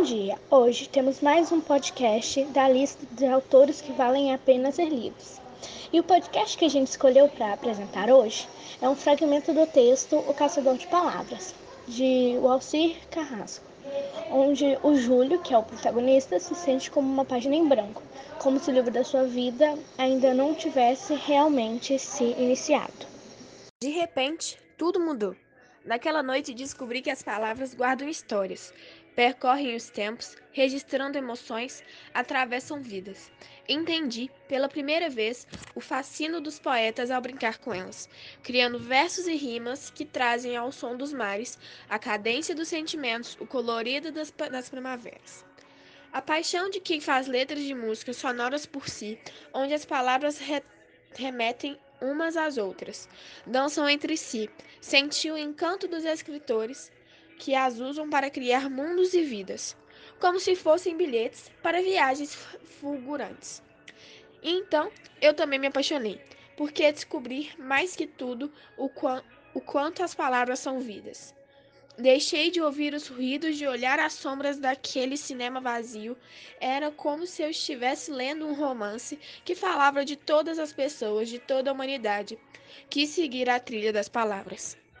Bom dia! Hoje temos mais um podcast da lista de autores que valem a pena ser lidos. E o podcast que a gente escolheu para apresentar hoje é um fragmento do texto O Caçador de Palavras, de Walcir Carrasco, onde o Júlio, que é o protagonista, se sente como uma página em branco, como se o livro da sua vida ainda não tivesse realmente se iniciado. De repente, tudo mudou. Naquela noite descobri que as palavras guardam histórias, percorrem os tempos, registrando emoções, atravessam vidas. Entendi, pela primeira vez, o fascínio dos poetas ao brincar com elas, criando versos e rimas que trazem ao som dos mares a cadência dos sentimentos, o colorido das, das primaveras. A paixão de quem faz letras de música sonoras por si, onde as palavras re remetem umas às outras, dançam entre si, senti o encanto dos escritores que as usam para criar mundos e vidas, como se fossem bilhetes para viagens fulgurantes. Então eu também me apaixonei, porque descobri mais que tudo o, qu o quanto as palavras são vidas. Deixei de ouvir os ruídos, de olhar as sombras daquele cinema vazio. Era como se eu estivesse lendo um romance que falava de todas as pessoas, de toda a humanidade. Quis seguir a trilha das palavras.